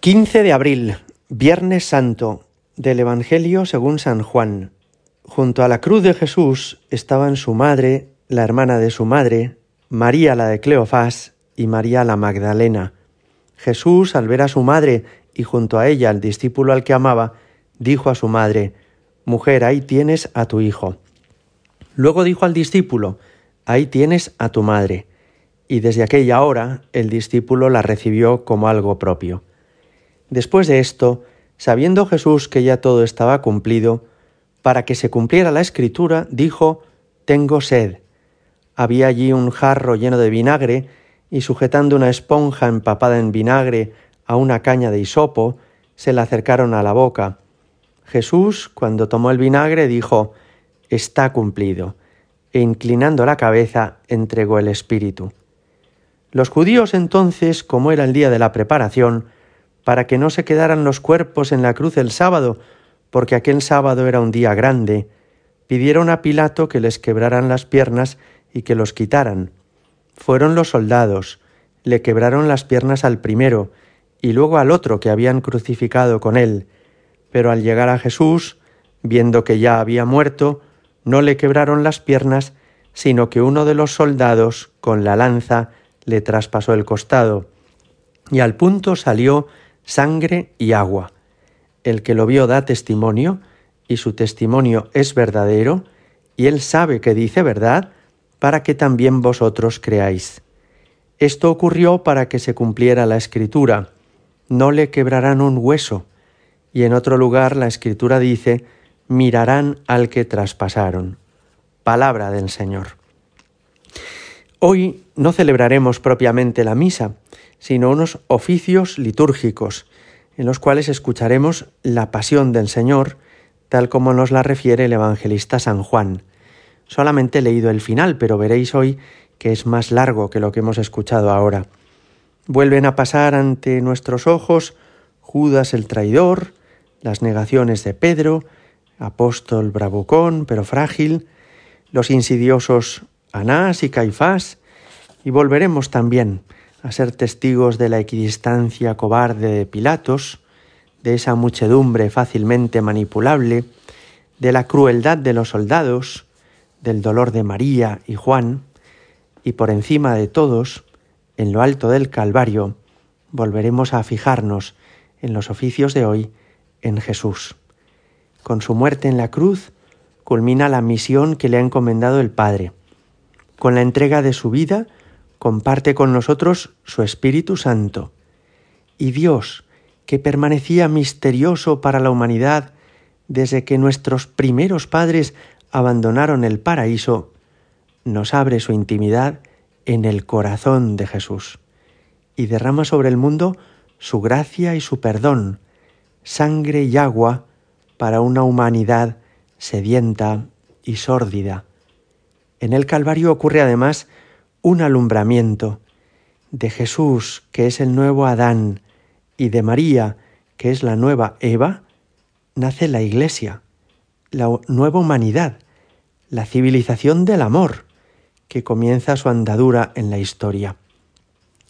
15 de abril, Viernes Santo, del Evangelio según San Juan. Junto a la cruz de Jesús estaban su madre, la hermana de su madre, María la de Cleofás y María la Magdalena. Jesús, al ver a su madre y junto a ella al discípulo al que amaba, dijo a su madre, Mujer, ahí tienes a tu hijo. Luego dijo al discípulo, Ahí tienes a tu madre. Y desde aquella hora el discípulo la recibió como algo propio. Después de esto, sabiendo Jesús que ya todo estaba cumplido, para que se cumpliera la escritura, dijo, Tengo sed. Había allí un jarro lleno de vinagre, y sujetando una esponja empapada en vinagre a una caña de hisopo, se la acercaron a la boca. Jesús, cuando tomó el vinagre, dijo, Está cumplido, e inclinando la cabeza, entregó el Espíritu. Los judíos entonces, como era el día de la preparación, para que no se quedaran los cuerpos en la cruz el sábado, porque aquel sábado era un día grande, pidieron a Pilato que les quebraran las piernas y que los quitaran. Fueron los soldados, le quebraron las piernas al primero y luego al otro que habían crucificado con él, pero al llegar a Jesús, viendo que ya había muerto, no le quebraron las piernas, sino que uno de los soldados, con la lanza, le traspasó el costado, y al punto salió sangre y agua. El que lo vio da testimonio, y su testimonio es verdadero, y él sabe que dice verdad, para que también vosotros creáis. Esto ocurrió para que se cumpliera la escritura, no le quebrarán un hueso, y en otro lugar la escritura dice, mirarán al que traspasaron. Palabra del Señor. Hoy no celebraremos propiamente la misa, sino unos oficios litúrgicos, en los cuales escucharemos la pasión del Señor, tal como nos la refiere el evangelista San Juan. Solamente he leído el final, pero veréis hoy que es más largo que lo que hemos escuchado ahora. Vuelven a pasar ante nuestros ojos Judas el traidor, las negaciones de Pedro, apóstol bravucón pero frágil, los insidiosos Anás y Caifás, y volveremos también a ser testigos de la equidistancia cobarde de Pilatos, de esa muchedumbre fácilmente manipulable, de la crueldad de los soldados, del dolor de María y Juan, y por encima de todos, en lo alto del Calvario, volveremos a fijarnos en los oficios de hoy en Jesús. Con su muerte en la cruz culmina la misión que le ha encomendado el Padre. Con la entrega de su vida, comparte con nosotros su Espíritu Santo. Y Dios, que permanecía misterioso para la humanidad desde que nuestros primeros padres abandonaron el paraíso, nos abre su intimidad en el corazón de Jesús y derrama sobre el mundo su gracia y su perdón, sangre y agua para una humanidad sedienta y sórdida. En el Calvario ocurre además un alumbramiento de Jesús, que es el nuevo Adán, y de María, que es la nueva Eva, nace la Iglesia, la nueva humanidad, la civilización del amor, que comienza su andadura en la historia.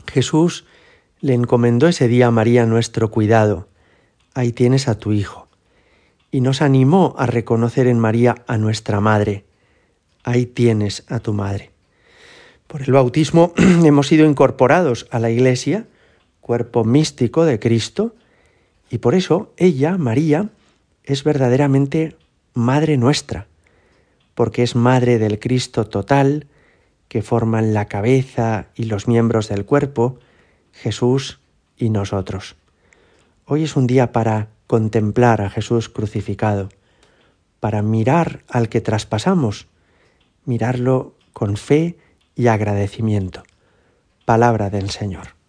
Jesús le encomendó ese día a María nuestro cuidado. Ahí tienes a tu Hijo. Y nos animó a reconocer en María a nuestra Madre. Ahí tienes a tu Madre. Por el bautismo hemos sido incorporados a la Iglesia, cuerpo místico de Cristo, y por eso ella, María, es verdaderamente Madre nuestra, porque es Madre del Cristo total, que forman la cabeza y los miembros del cuerpo, Jesús y nosotros. Hoy es un día para contemplar a Jesús crucificado, para mirar al que traspasamos, mirarlo con fe y agradecimiento. Palabra del Señor.